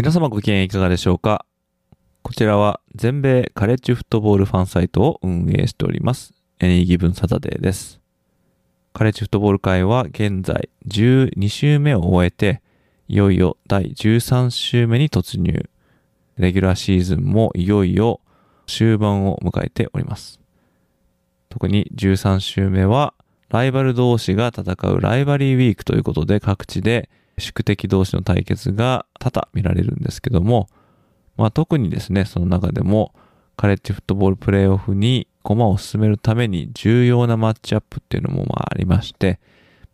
皆様ご機嫌いかがでしょうか？こちらは全米カレッジフットボールファンサイトを運営しております Any Given Saturday ですカレッジフットボール界は現在12週目を終えていよいよ第13週目に突入。レギュラーシーズンもいよいよ終盤を迎えております。特に13週目はライバル同士が戦うライバリーウィークということで各地で宿敵同士の対決が多々見られるんですけども、まあ特にですね、その中でもカレッジフットボールプレイオフに駒を進めるために重要なマッチアップっていうのもまあありまして、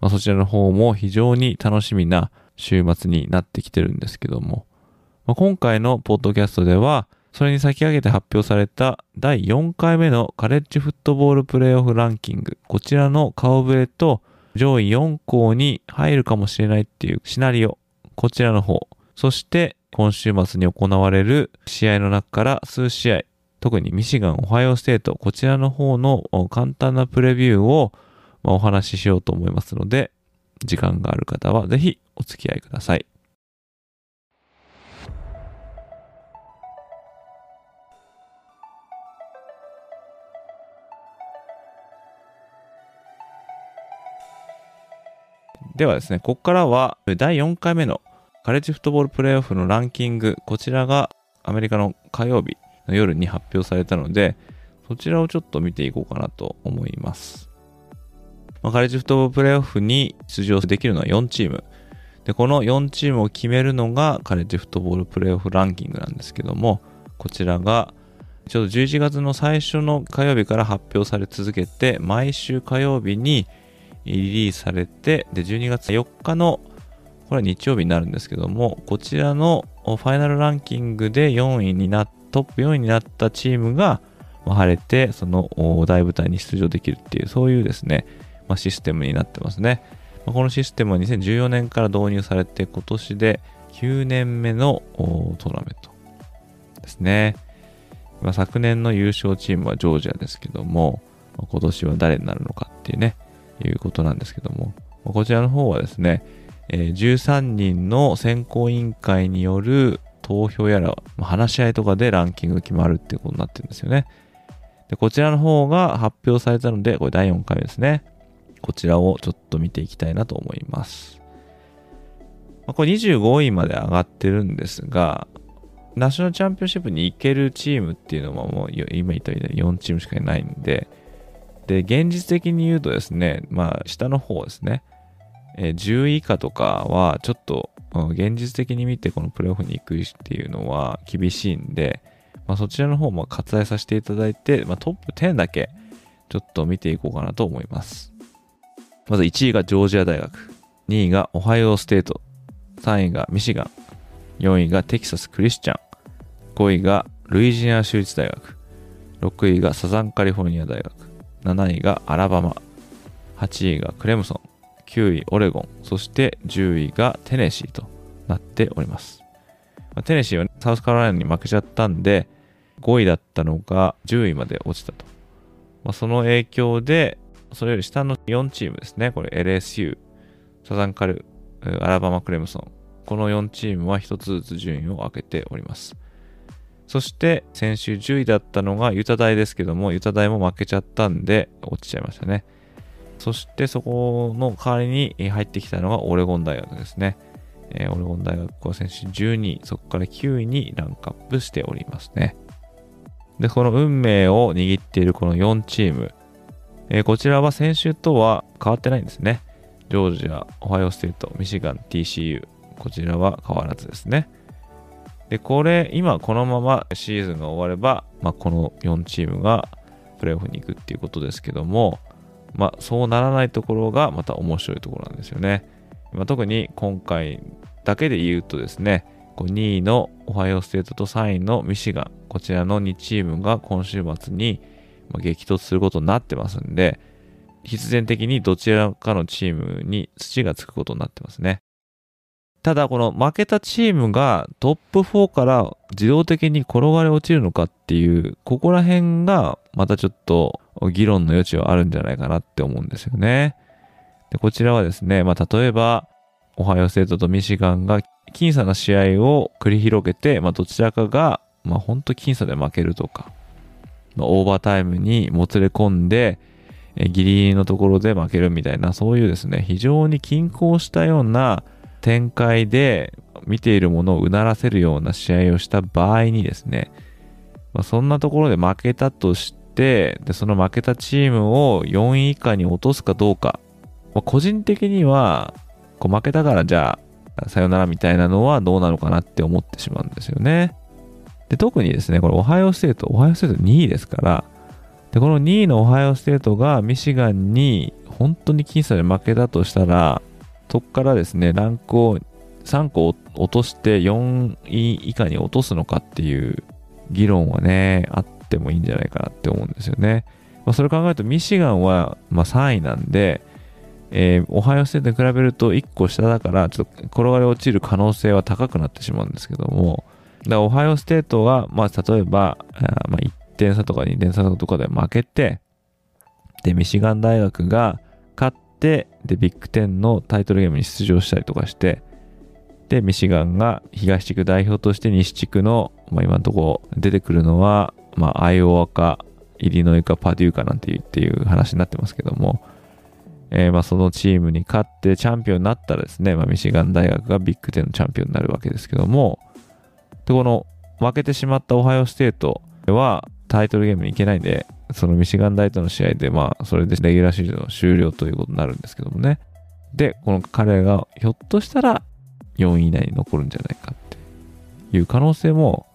まあ、そちらの方も非常に楽しみな週末になってきてるんですけども、まあ、今回のポッドキャストでは、それに先駆けて発表された第4回目のカレッジフットボールプレイオフランキング、こちらの顔ぶれと上位4校に入るかもしれないっていうシナリオ、こちらの方、そして今週末に行われる試合の中から数試合、特にミシガン、オハイオステート、こちらの方の簡単なプレビューをお話ししようと思いますので、時間がある方はぜひお付き合いください。ではですね、ここからは第4回目のカレッジフットボールプレイオフのランキング、こちらがアメリカの火曜日の夜に発表されたので、そちらをちょっと見ていこうかなと思います。まあ、カレッジフットボールプレイオフに出場できるのは4チーム。で、この4チームを決めるのがカレッジフットボールプレイオフランキングなんですけども、こちらがちょうど11月の最初の火曜日から発表され続けて、毎週火曜日にリリースされて、で、12月4日の、これは日曜日になるんですけども、こちらのファイナルランキングで4位にな、トップ4位になったチームが、晴れて、その大舞台に出場できるっていう、そういうですね、まあ、システムになってますね。ま、このシステムは2014年から導入されて今年で9年目のトーナメントですね。ま、昨年の優勝チームはジョージアですけども、今年は誰になるのかっていうね、いうことなんですけども、こちらの方はですね、え、13人の選考委員会による投票やら、話し合いとかでランキング決まるっていうことになってるんですよね。で、こちらの方が発表されたので、これ第4回目ですね。こちらをちょっと見ていきたいなと思います。まあ、これ25位まで上がってるんですが、ナショナルチャンピオンシップに行けるチームっていうのはもう今言ったように4チームしかいないんで、で、現実的に言うとですね、まあ下の方ですね、えー、10位以下とかはちょっと現実的に見てこのプレイオフに行くっていうのは厳しいんで、まあ、そちらの方も割愛させていただいて、まあ、トップ10だけちょっと見ていこうかなと思います。まず1位がジョージア大学、2位がオハイオステート、3位がミシガン、4位がテキサスクリスチャン、5位がルイジア州立大学、6位がサザンカリフォルニア大学、7位がアラバマ、8位がクレムソン、9位オレゴン、そして10位がテネシーとなっております。テネシーは、ね、サウスカロライナに負けちゃったんで、5位だったのが10位まで落ちたと。まあ、その影響で、それより下の4チームですね。これ LSU、サザンカル、アラバマ・クレムソン。この4チームは1つずつ順位を上げております。そして先週10位だったのがユタ大ですけども、ユタ大も負けちゃったんで落ちちゃいましたね。そしてそこの代わりに入ってきたのがオレゴン大学ですね。えー、オレゴン大学は先週12位、そこから9位にランクアップしておりますね。で、この運命を握っているこの4チーム、えー、こちらは先週とは変わってないんですね。ジョージア、オハイオステート、ミシガン、TCU、こちらは変わらずですね。で、これ、今このままシーズンが終われば、まあ、この4チームがプレーオフに行くっていうことですけども、まあ、そうならないところがまた面白いところなんですよね。まあ、特に今回だけで言うとですね、2位のオハイオステートと3位のミシガン、こちらの2チームが今週末に激突することになってますんで、必然的にどちらかのチームに土がつくことになってますね。ただこの負けたチームがトップ4から自動的に転がり落ちるのかっていう、ここら辺がまたちょっと議論の余地はあるんじゃないかなって思うんですよね。でこちらはですね、まあ、例えば、オハイオステートとミシガンが僅差な試合を繰り広げて、まあ、どちらかが、まあ、ほんと僅差で負けるとか、まあ、オーバータイムにもつれ込んで、えギリギリのところで負けるみたいな、そういうですね、非常に均衡したような展開で見ているものをうならせるような試合をした場合にですね、まあ、そんなところで負けたとして、で、その負けたチームを4位以下に落とすかどうか、まあ、個人的には、こう負けたからじゃあ、さよならみたいなのはどうなのかなって思ってしまうんですよね。で、特にですね、これオハイオステート、オハイオステート2位ですから、で、この2位のオハイオステートがミシガンに本当に僅差で負けたとしたら、そこからですね、ランクを3個落として4位以下に落とすのかっていう議論はね、あってもいいんじゃないかなって思うんですよね。まあ、それ考えるとミシガンはまあ3位なんで、えー、オハイオステートに比べると1個下だから、ちょっと転がり落ちる可能性は高くなってしまうんですけども、だからオハイオステートが、まあ、例えば、あまあ、1点差とか2点差とかで負けて、で、ミシガン大学が勝って、で、ビッグ10のタイトルゲームに出場したりとかして、で、ミシガンが東地区代表として西地区の、まあ、今のところ出てくるのは、まあ、アイオワか、イリノイか、パデューかなんていうっていう話になってますけども、えー、まあそのチームに勝ってチャンピオンになったらですね、まあ、ミシガン大学がビッグ10のチャンピオンになるわけですけども、で、この負けてしまったオハイオステートはタイトルゲームに行けないんで、そのミシガン大との試合で、まあ、それでレギュラーシーズンの終了ということになるんですけどもね。で、この彼がひょっとしたら4位以内に残るんじゃないかっていう可能性も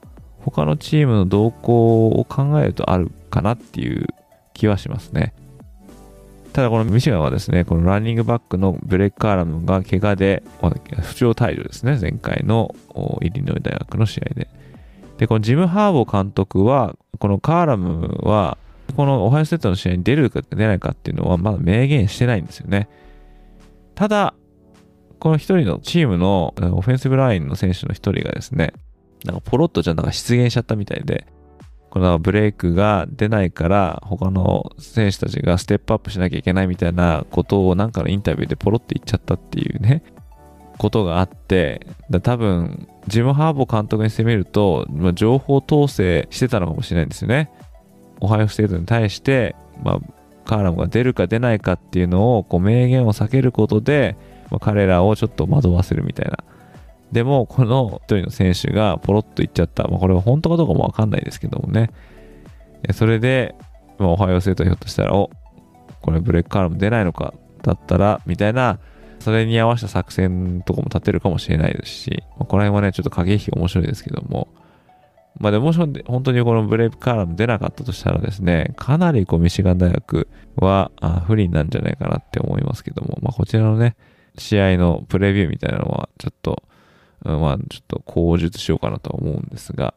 他のチームの動向を考えるとあるかなっていう気はしますね。ただこのミシガンはですね、このランニングバックのブレック・カーラムが怪我で、不調退場ですね、前回のイリノイ大学の試合で。で、このジム・ハーボー監督は、このカーラムは、このオハイオステートの試合に出るか出ないかっていうのはまだ明言してないんですよね。ただ、この一人のチームのオフェンシブラインの選手の一人がですね、なんかポロッとじゃなんか出現しちゃったみたいで、このブレイクが出ないから他の選手たちがステップアップしなきゃいけないみたいなことをなんかのインタビューでポロって言っちゃったっていうね、ことがあって、だ多分、ジム・ハーボー監督に攻めると、ま、情報統制してたのかもしれないんですよね。オハイオステートに対して、まあ、カーラムが出るか出ないかっていうのを、こう、明言を避けることで、まあ、彼らをちょっと惑わせるみたいなでも、この一人の選手がポロッと言っちゃった。まあ、これは本当かどうかもわかんないですけどもね。それで、まあ、オハイオステートひょっとしたら、お、これブレックカールも出ないのか、だったら、みたいな、それに合わせた作戦とかも立てるかもしれないですし、まあ、この辺はね、ちょっと駆け引き面白いですけども、まあでもし本当にこのブレイクカーラム出なかったとしたらですね、かなりこうミシガン大学は不利なんじゃないかなって思いますけども、まあこちらのね、試合のプレビューみたいなのはちょっとまあ、ちょっと口述しようかなと思うんですが、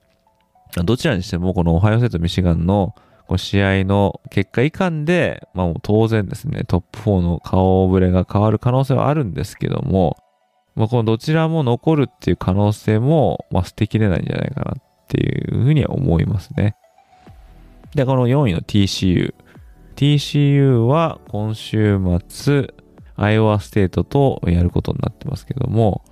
どちらにしても、このオハイオセットミシガンのこの試合の結果いかんで、まあもう当然ですね、トップ4の顔ぶれが変わる可能性はあるんですけども、まあこのどちらも残るっていう可能性も、まあ捨てきれないんじゃないかなっていうふうには思いますね。で、この4位の TCU。TCU は今週末、アイオワステートとやることになってますけども、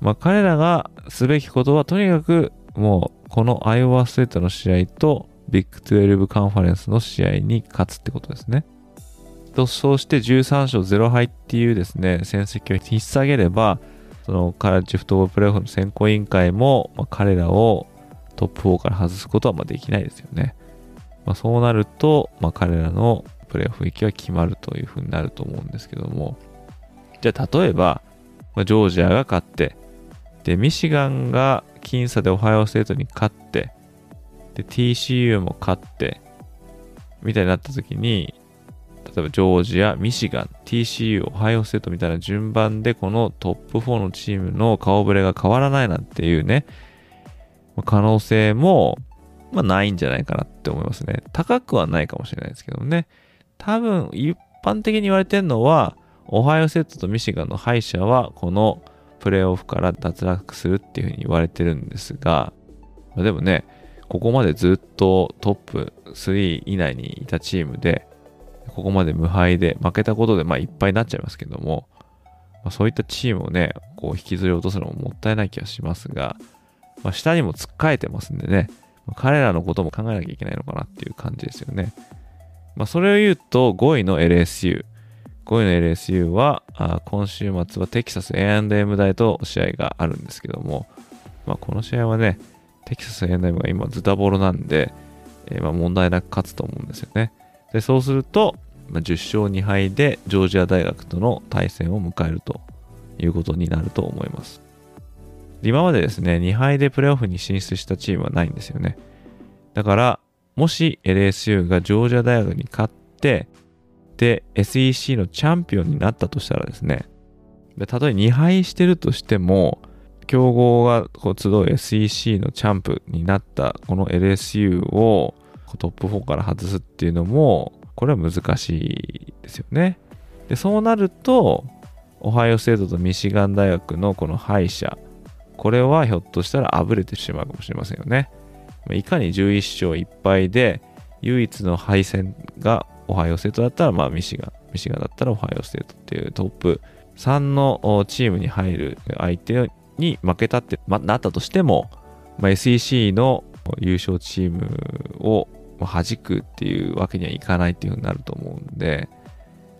まあ、彼らがすべきことはとにかくもうこのアイオワステートの試合とビッグ12カンファレンスの試合に勝つってことですね。と、そうして13勝0敗っていうですね、戦績を引っ提げれば、そのカラッジフットボールプレーオフの選考委員会も、まあ、彼らをトップ4から外すことはまできないですよね。まあ、そうなると、まあ、彼らのプレーオフ行きは決まるというふうになると思うんですけども、じゃあ例えば、ジョージアが勝って、で、ミシガンが僅差でオハイオステートに勝って、で、TCU も勝って、みたいになった時に、例えばジョージア、ミシガン、TCU、オハイオステートみたいな順番でこのトップ4のチームの顔ぶれが変わらないなんていうね、可能性も、まあ、ないんじゃないかなって思いますね。高くはないかもしれないですけどね。多分、一般的に言われてるのは、オハイオセットとミシガンの敗者は、このプレーオフから脱落するっていうふうに言われてるんですが、まあ、でもね、ここまでずっとトップ3以内にいたチームで、ここまで無敗で負けたことでまあいっぱいになっちゃいますけども、まあ、そういったチームをね、こう引きずり落とすのももったいない気がしますが、まあ、下にも突っかえてますんでね、彼らのことも考えなきゃいけないのかなっていう感じですよね。まあ、それを言うと5位の LSU。5位の LSU は、あ今週末はテキサス A&M 大と試合があるんですけども、まあ、この試合はね、テキサス A&M が今ズタボロなんで、えー、まあ問題なく勝つと思うんですよね。で、そうすると、まあ、10勝2敗でジョージア大学との対戦を迎えるということになると思います。今までですね、2敗でプレーオフに進出したチームはないんですよね。だから、もし LSU がジョージア大学に勝って、で、SEC のチャンピオンになったとしたらですね、たとえ2敗してるとしても、強豪がこう集う SEC のチャンプになったこの LSU をトップ4から外すっていうのも、これは難しいですよね。で、そうなると、オハイオステートとミシガン大学のこの敗者、これはひょっとしたらあぶれてしまうかもしれませんよね。いかに11勝1敗で、唯一の敗戦がオハイオステートだったら、まあミシガン、ミシガンだったらオハイオステートっていうトップ3のチームに入る相手に負けたって、ま、なったとしても、まあ、SEC の優勝チームを弾くっていうわけにはいかないっていうふうになると思うんで、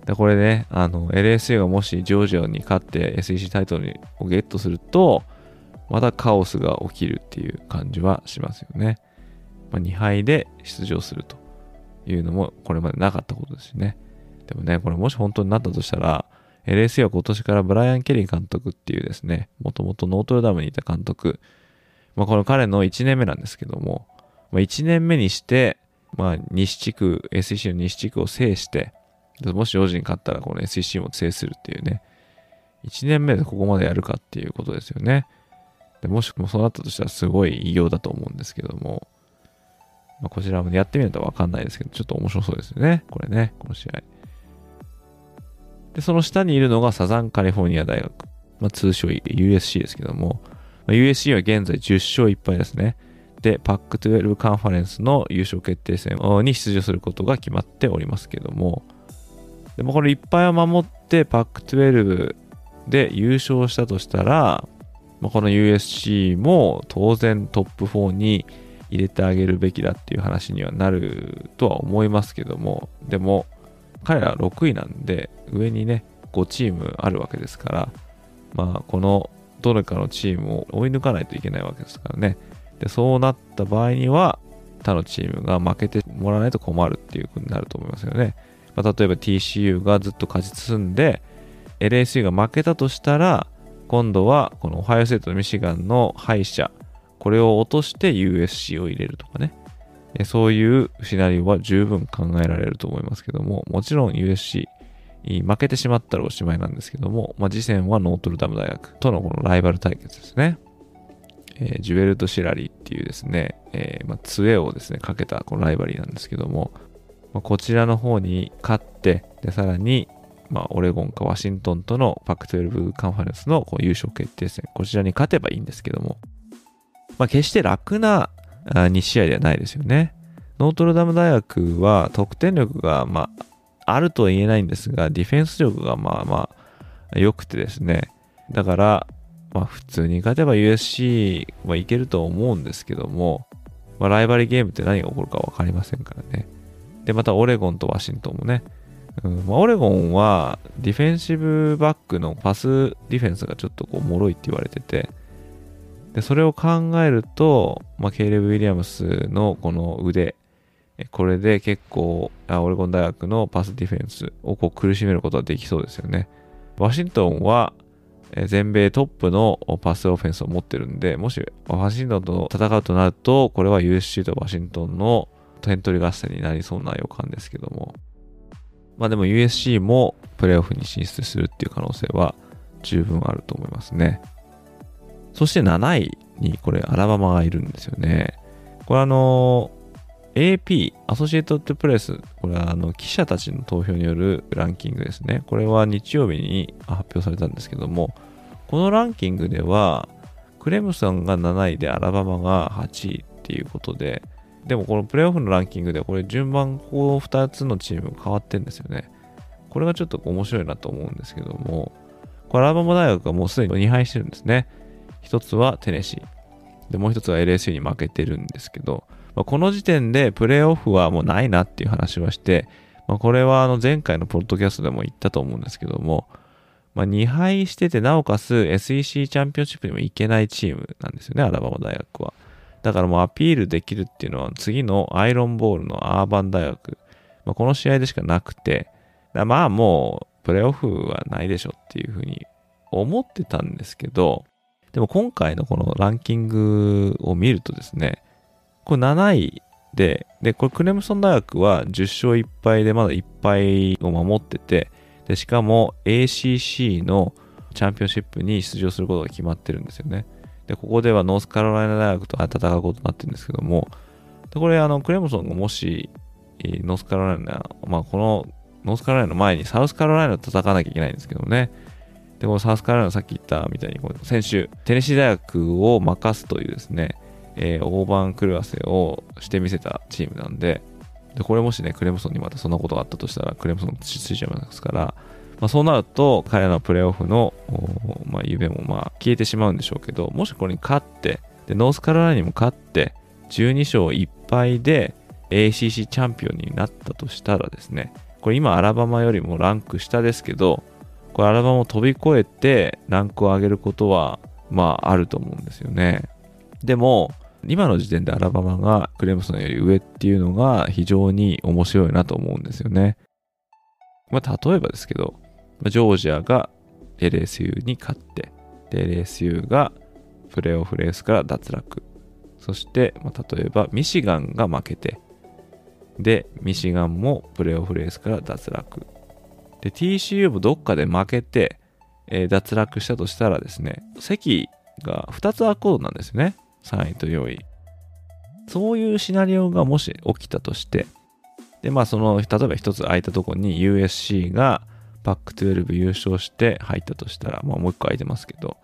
でこれね、あの、LSU がもしジョージアに勝って SEC タイトルをゲットすると、またカオスが起きるっていう感じはしますよね。まあ、2敗で出場するというのもこれまでなかったことですしね。でもね、これもし本当になったとしたら、LSU は今年からブライアン・ケリー監督っていうですね、もともとノートルダムにいた監督、まあ、この彼の1年目なんですけども、まあ、1年目にして、まあ、西地区、SEC の西地区を制して、もしジョージに勝ったらこの SEC も制するっていうね、1年目でここまでやるかっていうことですよね。でもしくもそうなったとしたらすごい偉業だと思うんですけども、まあ、こちらもやってみるとわかんないですけど、ちょっと面白そうですよね。これね、この試合。で、その下にいるのがサザンカリフォルニア大学。まあ、通称 USC ですけども、まあ、USC は現在10勝1敗ですね。で、PAC12 カンファレンスの優勝決定戦に出場することが決まっておりますけども、でもこれいっぱいを守って PAC12 で優勝したとしたら、まあ、この USC も当然トップ4に入れてあげるべきだっていう話にはなるとは思いますけども、でも彼ら6位なんで上にね、5チームあるわけですから、まあこのどれかのチームを追い抜かないといけないわけですからね。で、そうなった場合には他のチームが負けてもらわないと困るっていうことになると思いますよね。まあ、例えば TCU がずっと勝ち進んで LSU が負けたとしたら今度はこのオハイオセートミシガンの敗者これを落として USC を入れるとかね。そういうシナリオは十分考えられると思いますけども、もちろん USC、負けてしまったらおしまいなんですけども、まあ、次戦はノートルダム大学とのこのライバル対決ですね。えー、ジュエルとシラリーっていうですね、えー、まあ、杖をですね、かけたこのライバリーなんですけども、まあ、こちらの方に勝って、で、さらに、まあ、オレゴンかワシントンとのパク12カンファレンスのこう優勝決定戦、こちらに勝てばいいんですけども、まあ、決して楽な2試合ではないですよね。ノートルダム大学は得点力が、まあ、あるとは言えないんですが、ディフェンス力がまあまあ良くてですね。だから、まあ普通に勝てば USC はいけると思うんですけども、まあ、ライバリーゲームって何が起こるか分かりませんからね。で、またオレゴンとワシントンもね、うんま、オレゴンはディフェンシブバックのパスディフェンスがちょっとこう脆いって言われてて、で、それを考えると、まあ、ケイレブ・ウィリアムスのこの腕、これで結構あ、オレゴン大学のパスディフェンスをこう苦しめることはできそうですよね。ワシントンは全米トップのパスオフェンスを持ってるんで、もしワシントンと戦うとなると、これは USC とワシントンの点取り合戦になりそうな予感ですけども。まあでも USC もプレーオフに進出するっていう可能性は十分あると思いますね。そして7位にこれアラバマがいるんですよね。これあの AP、アソシエイトッドプレス、これはあの記者たちの投票によるランキングですね。これは日曜日に発表されたんですけども、このランキングでは、クレムソンが7位でアラバマが8位っていうことで、でもこのプレーオフのランキングでこれ順番こう2つのチーム変わってんですよね。これがちょっと面白いなと思うんですけども、これアラバマ大学がもうすでに2敗してるんですね。1つはテネシー。で、もう1つは LSU に負けてるんですけど、まあ、この時点でプレーオフはもうないなっていう話はして、まあ、これはあの前回のポッドキャストでも言ったと思うんですけども、まあ、2敗してて、なおかつ SEC チャンピオンシップにも行けないチームなんですよね、アラバマ大学は。だからもうアピールできるっていうのは次のアイロンボールのアーバン大学、まあ、この試合でしかなくて、まあもうプレーオフはないでしょっていうふうに思ってたんですけど、でも今回のこのランキングを見るとですね、これ7位で、で、これクレムソン大学は10勝1敗でまだ1敗を守ってて、で、しかも ACC のチャンピオンシップに出場することが決まってるんですよね。で、ここではノースカロライナ大学と戦うことになってるんですけども、でこれ、あの、クレムソンがもし、ノースカロライナ、まあ、このノースカロライナの前にサウスカロライナと戦わなきゃいけないんですけどね。で、このサウスカロライナさっき言ったみたいに、先週、テネシー大学を任すというですね、えー、大盤狂わせをしてみせたチームなんで、で、これもしね、クレムソンにまたそんなことがあったとしたら、クレムソンついちゃいますから、まあ、そうなると、彼らのプレーオフの、まあ、夢もまあ消えてしまうんでしょうけど、もしこれに勝って、で、ノースカロライナにも勝って、12勝1敗で ACC チャンピオンになったとしたらですね、これ今アラバマよりもランク下ですけど、これアラバマを飛び越えてランクを上げることは、まああると思うんですよね。でも、今の時点でアラバマがクレムソンより上っていうのが非常に面白いなと思うんですよね。まあ例えばですけど、ジョージアが LSU に勝って、で LSU がプレーオフレースから脱落。そして、まあ、例えばミシガンが負けて、で、ミシガンもプレーオフレースから脱落。で、TCU もどっかで負けて、えー、脱落したとしたらですね、席が2つ空くことなんですよね。3位と4位。そういうシナリオがもし起きたとして、で、まあその、例えば1つ空いたとこに USC がパック12優勝して入ったとしたら、まあもう1個空いてますけど、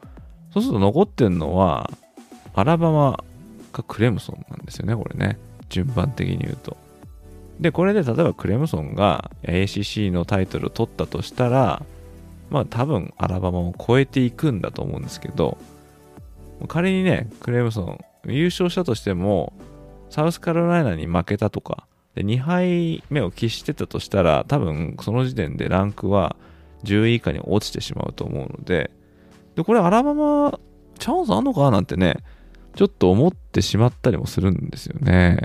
そうすると残ってるのは、アラバマかクレムソンなんですよね、これね。順番的に言うと。で、これで例えばクレムソンが ACC のタイトルを取ったとしたら、まあ多分アラバマを超えていくんだと思うんですけど、仮にね、クレムソン優勝したとしても、サウスカロライナに負けたとか、で2敗目を喫してたとしたら、多分その時点でランクは10位以下に落ちてしまうと思うので、で、これアラバマチャンスあんのかなんてね、ちょっと思ってしまったりもするんですよね。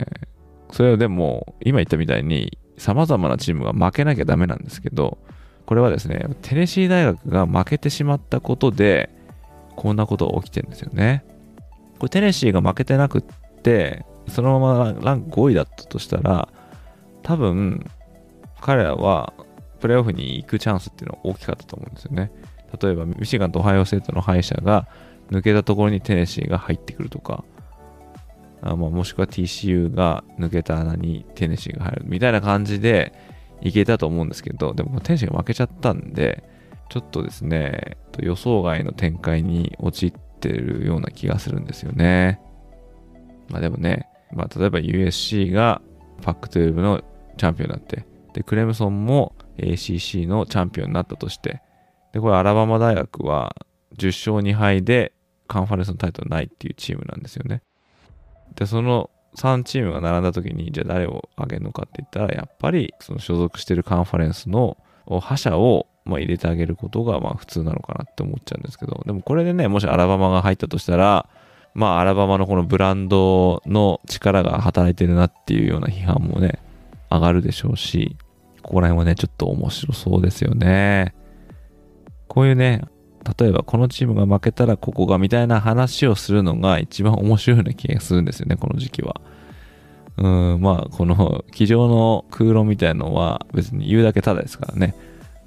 それはでも、今言ったみたいに、様々なチームが負けなきゃダメなんですけど、これはですね、テネシー大学が負けてしまったことで、こんなことが起きてるんですよね。これテネシーが負けてなくって、そのままランク5位だったとしたら、多分、彼らはプレーオフに行くチャンスっていうのは大きかったと思うんですよね。例えば、ミシガンとオハイオセートの敗者が抜けたところにテネシーが入ってくるとか、あまあ、もしくは TCU が抜けた穴にテネシーが入るみたいな感じでいけたと思うんですけど、でもテネシーが負けちゃったんで、ちょっとですね、予想外の展開に陥ってるような気がするんですよね。まあでもね、まあ例えば USC がパック12のチャンピオンになって、で、クレムソンも ACC のチャンピオンになったとして、で、これアラバマ大学は10勝2敗でカンファレンスのタイトルないっていうチームなんですよね。で、その3チームが並んだ時に、じゃあ誰を挙げるのかって言ったら、やっぱりその所属してるカンファレンスの覇者をまあ入れてあげることがまあ普通なのかなって思っちゃうんですけど、でもこれでね、もしアラバマが入ったとしたら、まあアラバマのこのブランドの力が働いてるなっていうような批判もね、上がるでしょうし、ここら辺はね、ちょっと面白そうですよね。こういうね、例えばこのチームが負けたらここがみたいな話をするのが一番面白いような気がするんですよね、この時期は。うん、まあ、この、机上の空論みたいのは別に言うだけただですからね。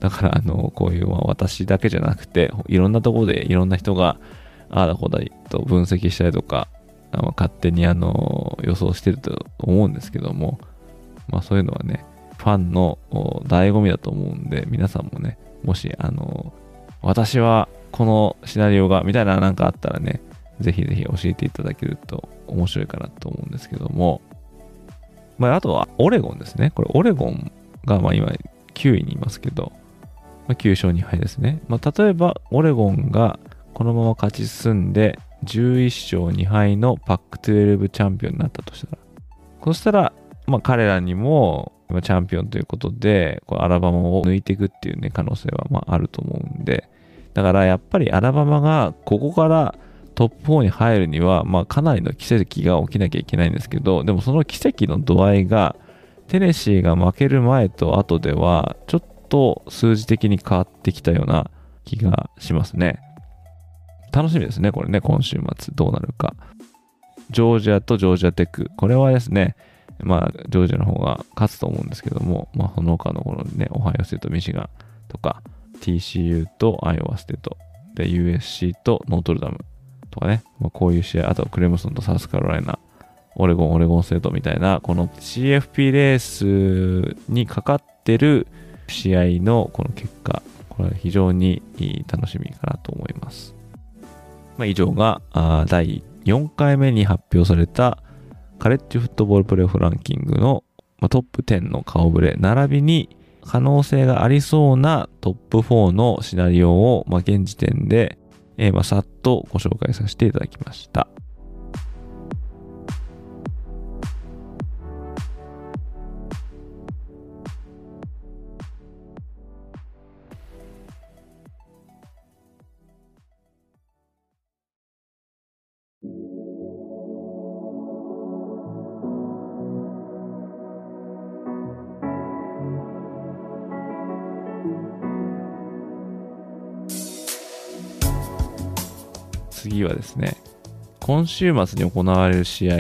だから、あの、こういう、まあ、私だけじゃなくて、いろんなとこでいろんな人が、ああだこうだと分析したりとか、あ勝手にあの、予想してると思うんですけども、まあそういうのはね、ファンの醍醐味だと思うんで、皆さんもね、もし、あの、私はこのシナリオが、みたいななんかあったらね、ぜひぜひ教えていただけると面白いかなと思うんですけども、まあ、あとはオレゴンですね。これオレゴンがまあ今9位にいますけど、まあ、9勝2敗ですね。まあ、例えばオレゴンがこのまま勝ち進んで11勝2敗のパック12チャンピオンになったとしたら、そしたら、まあ、彼らにも今チャンピオンということで、こアラバマを抜いていくっていうね、可能性はまああると思うんで、だからやっぱりアラバマがここからトップ4に入るには、まあ、かなりの奇跡が起きなきゃいけないんですけど、でもその奇跡の度合いが、テネシーが負ける前と後では、ちょっと数字的に変わってきたような気がしますね。楽しみですね、これね、今週末どうなるか。ジョージアとジョージアテック。これはですね、まあ、ジョージアの方が勝つと思うんですけども、まあ、その他のこのね、オハイオステート、ミシガンとか、TCU とアイオワステート、で、USC とノートルダムとかね、まあ、こういう試合、あとクレムソンとサウスカロライナ、オレゴン、オレゴンステートみたいな、この CFP レースにかかってる試合のこの結果、これは非常に楽しみかなと思います。まあ、以上が第4回目に発表されたカレッジフットボールプレーオフランキングの、トップ10の顔ぶれ、並びに可能性がありそうなトップ4のシナリオを、まあ、現時点でえー、まあ、さっとご紹介させていただきました。次はですね、今週末に行われる試合、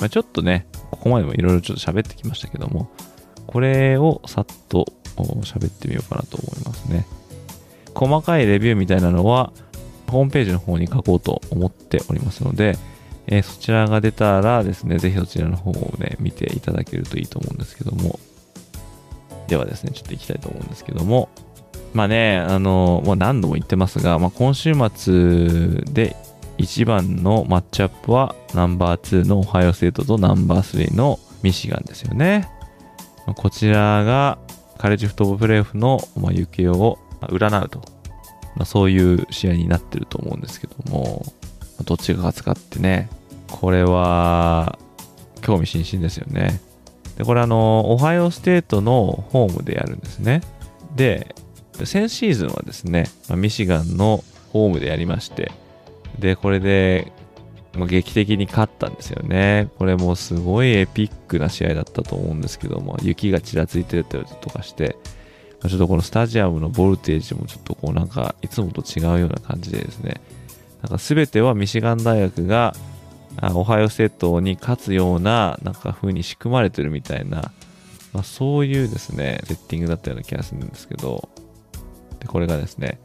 まあ、ちょっとね、ここまでもいろいろちょっと喋ってきましたけども、これをさっと喋ってみようかなと思いますね。細かいレビューみたいなのは、ホームページの方に書こうと思っておりますので、えー、そちらが出たらですね、ぜひそちらの方をね、見ていただけるといいと思うんですけども、ではですね、ちょっと行きたいと思うんですけども、まあね、あの、もう何度も言ってますが、まあ、今週末で1番のマッチアップはナンバー2のオハイオステートとナンバー3のミシガンですよね。こちらがカレッジフットボールプレーオフの、行方を占うと、まあ、そういう試合になってると思うんですけども、どっちが勝つかってね、これは興味津々ですよね。で、これあの、オハイオステートのホームでやるんですね。で、先シーズンはですね、ミシガンのホームでやりまして、で、これで、まあ、劇的に勝ったんですよね。これもすごいエピックな試合だったと思うんですけども、雪がちらついてるとかして、あ、ちょっとこのスタジアムのボルテージもちょっとこうなんかいつもと違うような感じでですね、なんか全てはミシガン大学がオハイオステートに勝つようななんか風に仕組まれてるみたいな、まあ、そういうですね、セッティングだったような気がするんですけど、で、これがですね、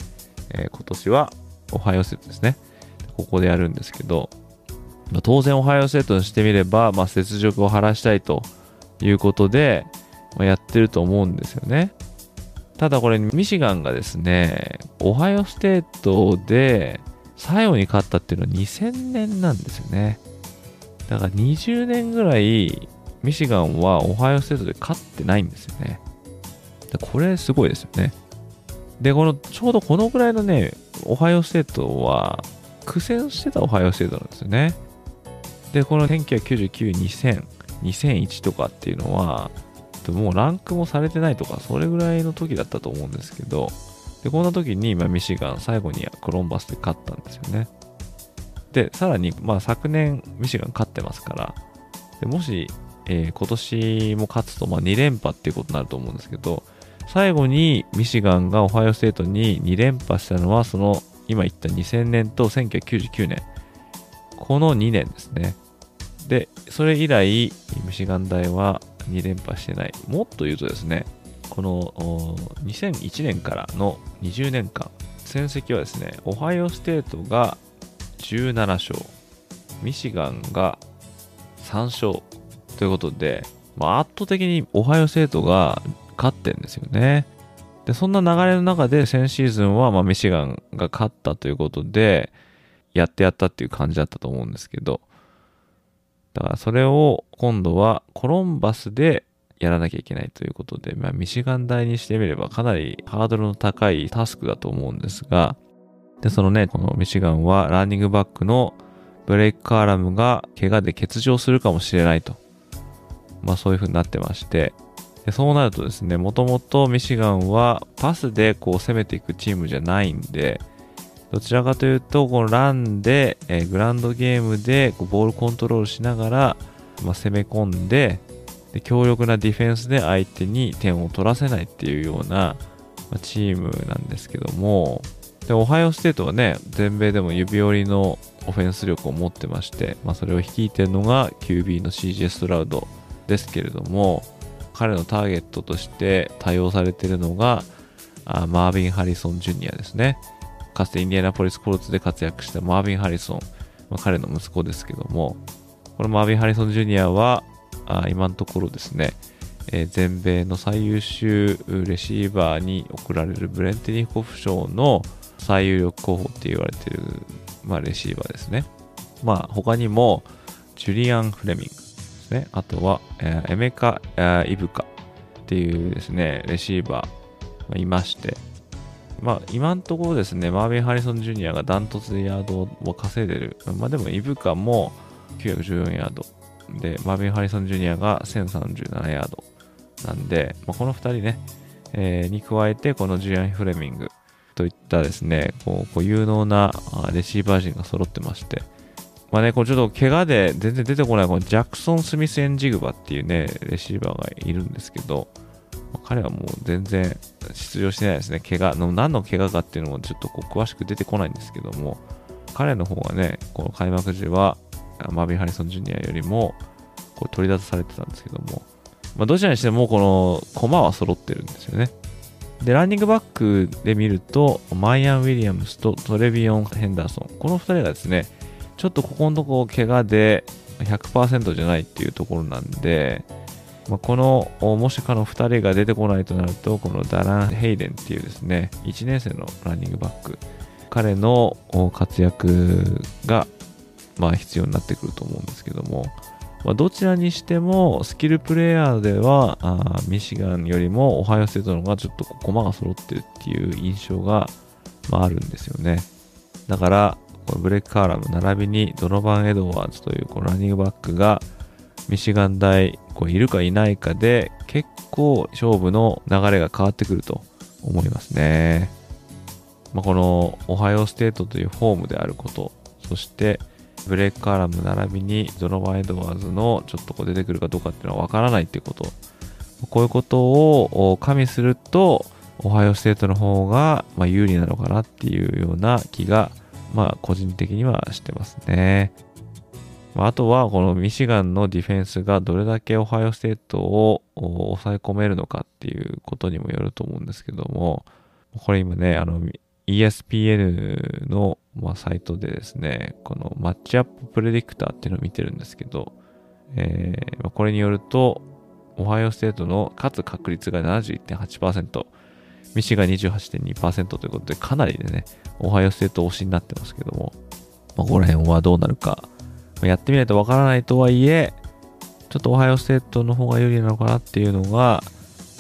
えー、今年はオハイオステートですね。ここでやるんですけど、まあ、当然オハイオステートにしてみれば、まあ、雪辱を晴らしたいということで、まあ、やってると思うんですよね。ただこれ、ミシガンがですね、オハイオステートで最後に勝ったっていうのは2000年なんですよね。だから20年ぐらいミシガンはオハイオステートで勝ってないんですよね。これすごいですよね。で、この、ちょうどこのぐらいのね、オハイオステートは苦戦してたオハイオステートなんですよね。で、この1999、2000、2001とかっていうのは、もうランクもされてないとか、それぐらいの時だったと思うんですけど、で、こんな時に、ま、ミシガン、最後にコロンバスで勝ったんですよね。で、さらに、まあ、昨年、ミシガン勝ってますから、でもし、えー、今年も勝つと、まあ、2連覇っていうことになると思うんですけど、最後にミシガンがオハイオステートに2連覇したのは、その今言った2000年と1999年。この2年ですね。で、それ以来、ミシガン大は2連覇してない。もっと言うとですね、この2001年からの20年間、戦績はですね、オハイオステートが17勝、ミシガンが3勝ということで、まあ、圧倒的にオハイオステートが勝ってんですよね。で、そんな流れの中で先シーズンはまあミシガンが勝ったということで、やってやったっていう感じだったと思うんですけど、だからそれを今度はコロンバスでやらなきゃいけないということで、まあ、ミシガン大にしてみればかなりハードルの高いタスクだと思うんですが、で、そのね、このミシガンはランニングバックのブレイクカーラムが怪我で欠場するかもしれないと。まあそういう風になってまして、でそうなるとですね、もともとミシガンはパスでこう攻めていくチームじゃないんで、どちらかというと、このランで、えー、グランドゲームでこうボールコントロールしながら、まあ、攻め込んでで、強力なディフェンスで相手に点を取らせないっていうような、まあ、チームなんですけども、で、オハイオステートはね、全米でも指折りのオフェンス力を持ってまして、まあ、それを率いてるのが QB の CJ ストラウドですけれども、彼のターゲットとして対応されているのが、あマービン・ハリソン・ジュニアですね。かつてインディアナポリス・コルツで活躍したマービン・ハリソン、まあ、彼の息子ですけども、このマービン・ハリソン・ジュニアは、あ今のところですね、えー、全米の最優秀レシーバーに贈られるブレンテニコフ賞の最有力候補って言われてる、まあ、レシーバーですね。まあ、他にも、ジュリアン・フレミング、ですね。あとは、えー、エメカ、えー、イブカっていうですね、レシーバーがいまして、まあ、今のところですね、マービン・ハリソン・ジュニアがダントツでヤードを稼いでる。まあ、でも、イブカも914ヤード。で、マービン・ハリソン・ジュニアが1037ヤード。なんで、まあ、この2人ね、えー、に加えて、このジュアン・フレミングといったですね、こう有能なレシーバー陣が揃ってまして、まあね、こうちょっと怪我で全然出てこないこのジャクソン・スミス・エンジグバっていうね、レシーバーがいるんですけど、まあ、彼はもう全然出場してないですね。怪我の、何の怪我かっていうのもちょっとこう詳しく出てこないんですけども、彼の方がね、この開幕時はマービン・ハリソン・ジュニアよりもこう取り出されてたんですけども、まあ、どちらにしてもこの駒は揃ってるんですよね。で、ランニングバックで見ると、マイアン・ウィリアムスとトレビオン・ヘンダーソン。この2人がですね、ちょっとここのとこ怪我で100%じゃないっていうところなんで、まあ、この、もしかの2人が出てこないとなると、このダラン・ヘイデンっていうですね、1年生のランニングバック、彼の活躍が、まあ、必要になってくると思うんですけども、まあ、どちらにしてもスキルプレイヤーではあミシガンよりもオハイオステートの方がちょっと駒が揃ってるっていう印象が、まあ、あるんですよね。だから、このブレイク・カーラム並びにドノバン・エドワーズというこのランニングバックがミシガン大こういるかいないかで結構勝負の流れが変わってくると思いますね。まあ、このオハイオステートというホームであること、そしてブレイク・カーラム並びにドノバン・エドワーズのちょっとこう出てくるかどうかっていうのはわからないっていうこと。こういうことを加味すると、オハイオステートの方がま有利なのかなっていうような気がままあ、個人的にはしてますね。まあとは、このミシガンのディフェンスがどれだけオハイオステートを抑え込めるのかっていうことにもよると思うんですけども、これ今ね、あの、ESPN の、ま、サイトでですね、このマッチアッププレディクターっていうのを見てるんですけど、えー、これによると、オハイオステートの勝つ確率が71.8%、ミシが28.2%ということで、かなりでね、オハイオステート推しになってますけども、まあ、ここら辺はどうなるかま、やってみないとわからないとはいえ、ちょっとオハイオステートの方が有利なのかなっていうのが、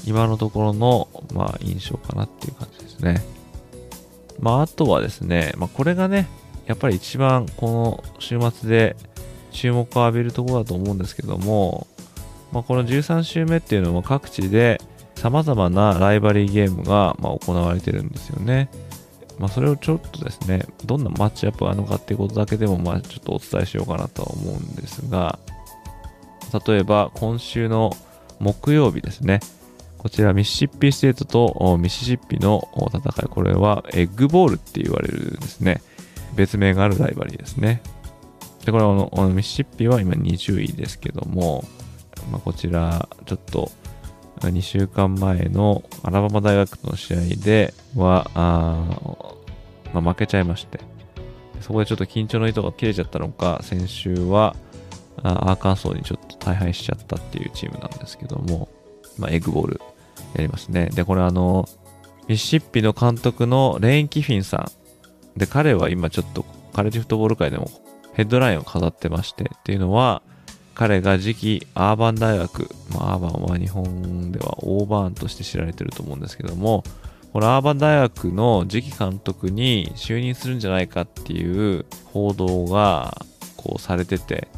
今のところの、まあ、印象かなっていう感じですね。まあ、あとはですね、まあ、これがね、やっぱり一番この週末で注目を浴びるところだと思うんですけども、まあ、この13週目っていうのは各地で様々なライバリーゲームが、ま、行われてるんですよね。まあ、それをちょっとですね、どんなマッチアップがあるのかっていうことだけでも、まあ、ちょっとお伝えしようかなとは思うんですが、例えば、今週の木曜日ですね、こちらミシシッピステートとミシシッピの戦い、これはエッグボールって言われるですね、別名があるライバリーですね。で、これはあのミシシッピは今20位ですけども、まあ、こちら、ちょっと、2週間前のアラバマ大学との試合では、あまあ、負けちゃいまして、そこでちょっと緊張の糸が切れちゃったのか、先週はアーカンソーにちょっと大敗しちゃったっていうチームなんですけども、まあ、エッグボールやりますね。で、これあの、ミシッピの監督のレイン・キフィンさん。で、彼は今ちょっとカレッジフットボール界でもヘッドラインを飾ってまして、っていうのは、彼が次期アーバン大学、まあ、アーバンは日本ではオーバーンとして知られてると思うんですけども、このアーバン大学の次期監督に就任するんじゃないかっていう報道がこうされてて、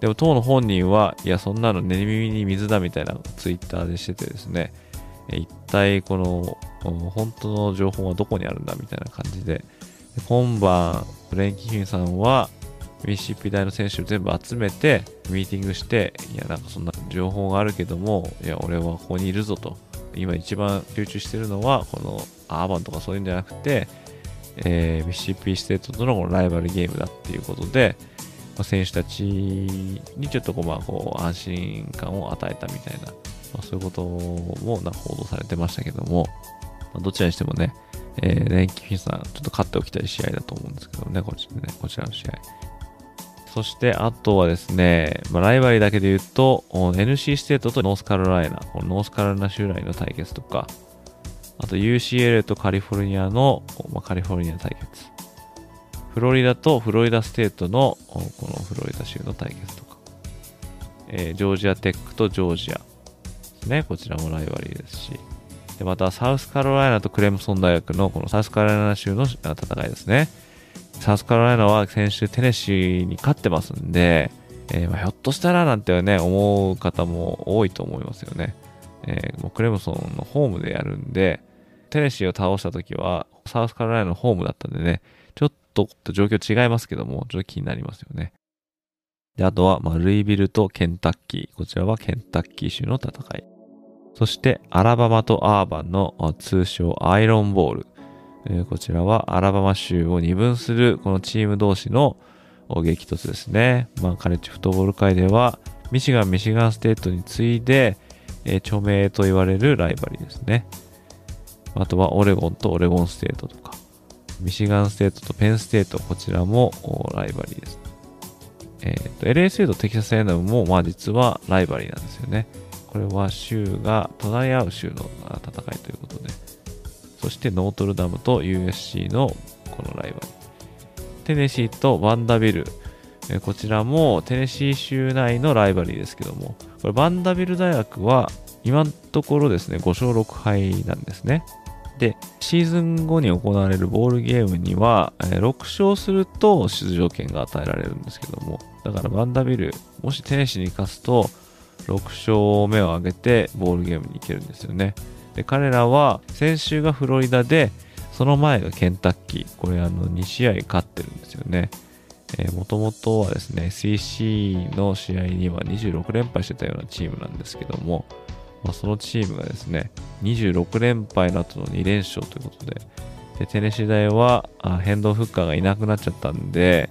でも当の本人は、いや、そんなの寝耳に水だみたいなツイッターでしててですね、一体この本当の情報はどこにあるんだみたいな感じで、今晩、ブレンキヒンさんはミシシピ大の選手を全部集めて、ミーティングして、いや、なんかそんな情報があるけども、いや、俺はここにいるぞと。今一番集中してるのは、このアーバンとかそういうんじゃなくて、えー、ミシシピステートとのライバルゲームだっていうことで、まあ、選手たちにちょっとこう、まあ、こう安心感を与えたみたいな、まあ、そういうこともなんか報道されてましたけども、まあ、どちらにしてもね、えー、レーンキフィンさん、ちょっと勝っておきたい試合だと思うんですけどね、こちねこちらの試合。そして、あとはですね、まあ、 rivalry だけで言うと、NC ステートとノースカロライナ、このノースカロライナ州内の対決とか、あと UCLA とカリフォルニアの、まあ、カリフォルニア対決。フロリダとフロリダステートの、このフロリダ州の対決とか、えー、ジョージアテックとジョージアですね。こちらもライバリーですし、でまたサウスカロライナとクレムソン大学のこのサウスカロライナ州の戦いですね。サウスカロライナは先週テネシーに勝ってますんで、えー、まあ、ひょっとしたらなんてね、思う方も多いと思いますよね。えー、もうクレムソンのホームでやるんで、テネシーを倒した時はサウスカロライナのホームだったんでね、ちょっと状況違いますけども、ちょっと気になりますよね。で、あとは、ま、ルイビルとケンタッキー。こちらはケンタッキー州の戦い。そして、アラバマとアーバーンの通称アイロンボール。え、こちらはアラバマ州を二分するこのチーム同士の激突ですね。まあ、カレッジフットボール界では、ミシガン、ミシガンステートに次いで、え、著名と言われる rivalry ですね。あとはオレゴンとオレゴンステートとか、ミシガンステートとペンステート、こちらも rivalry です。えっ、ー、と、LSA とテキサス A&M も、まあ実は rivalry なんですよね。これは州が隣り合う州の戦いということで。そしてノートルダムと USC のこのライバル。テネシーとバンダビルト。こちらもテネシー州内の rivalry ですけども、これバンダビルト大学は今のところですね、5勝6敗なんですね。で、シーズン後に行われるボールゲームには、6勝すると出場権が与えられるんですけども、だからバンダビル、もしテネシーに勝つと、6勝目を挙げてボールゲームに行けるんですよね。で、彼らは先週がフロリダで、その前がケンタッキー。これあの2試合勝ってるんですよね。もともとはですね、SEC の試合には26連敗してたようなチームなんですけども、まあ、そのチームがですね、26連敗の後の2連勝ということで、でテネシー大はあヘンドンフッカーがいなくなっちゃったんで、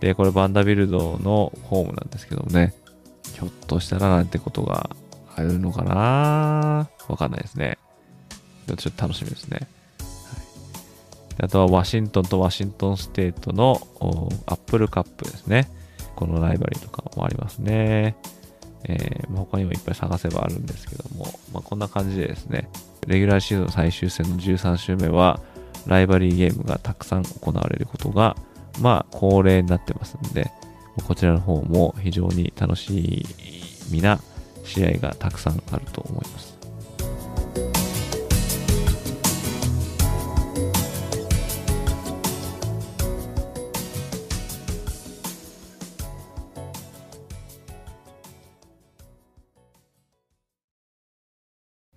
で、これバンダビルトのホームなんですけどもね、ひょっとしたらなんてことがあるのかな？わかんないですね。ちょっと楽しみですね。はい、あとはワシントンとワシントンステートのアップルカップですね。このライバリーとかもありますね。えー、他にもいっぱい探せばあるんですけども、まあ、こんな感じでですね、レギュラーシーズン最終戦の13週目は、ライバリーゲームがたくさん行われることが、まあ、恒例になってますんで、こちらの方も非常に楽しみな試合がたくさんあると思います。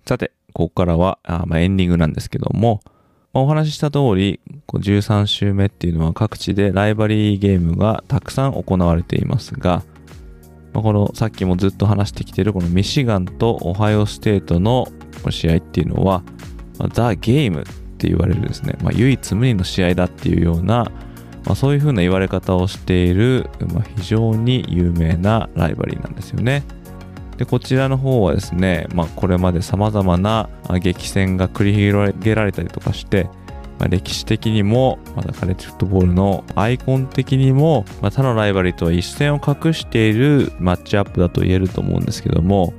さて、ここからはあ、まあ、エンディングなんですけども、まあ、お話しした通り、13週目っていうのは各地でライバリーゲームがたくさん行われていますが、まあ、このさっきもずっと話してきてるこのミシガンとオハイオステートの試合っていうのは、まあ、ザ・ゲームって言われるですね、まあ、唯一無二の試合だっていうようなまあ、そういう風な言われ方をしている、まあ、非常に有名なライバリーなんですよね。で、こちらの方はですね、まあ、これまで様々な激戦が繰り広げられたりとかして、まあ、歴史的にも、またカレッジフットボールのアイコン的にも、まあ、他のライバリーとは一線を画しているマッチアップだと言えると思うんですけども、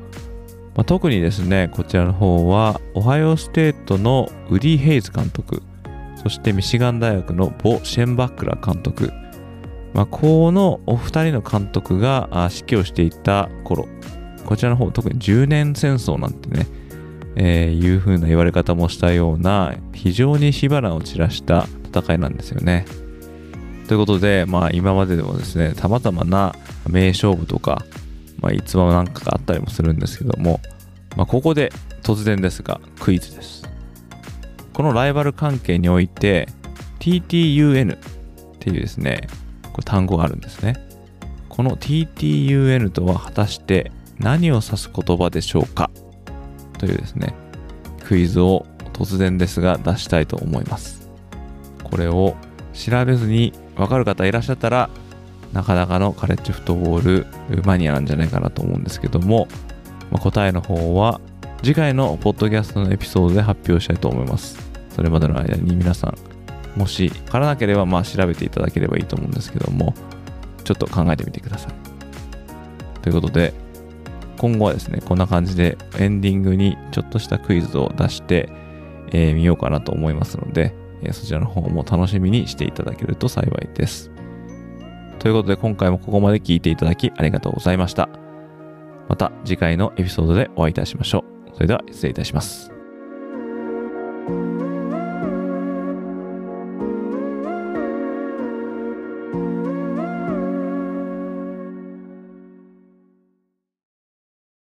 まあ、特にですね、こちらの方は、オハイオステートのウディ・ヘイズ監督、そしてミシガン大学のボ・シェンバックラ監督、まあ、このお二人の監督が指揮をしていた頃、こちらの方、特に10年戦争なんてね、えー、いう風な言われ方もしたような非常に火花を散らした戦いなんですよね。ということで、まあ今まででもですね、様々な名勝負とか、まあ逸話なんかがあったりもするんですけども、まあここで突然ですがクイズです。このライバル関係において TTUN っていうですね、これ単語があるんですね。この TTUN とは果たして何を指す言葉でしょうか？というですね、クイズを突然ですが出したいと思います。これを調べずにわかる方いらっしゃったら、なかなかのカレッジフットボールマニアなんじゃないかなと思うんですけども、ま、答えの方は次回のポッドキャストのエピソードで発表したいと思います。それまでの間に皆さん、もしわからなければまあ調べていただければいいと思うんですけども、ちょっと考えてみてください。ということで、今後はですね、こんな感じでエンディングにちょっとしたクイズを出してみ、えー、ようかなと思いますので、えー、そちらの方も楽しみにしていただけると幸いです。ということで今回もここまで聞いていただきありがとうございました。また次回のエピソードでお会いいたしましょう。それでは失礼いたします。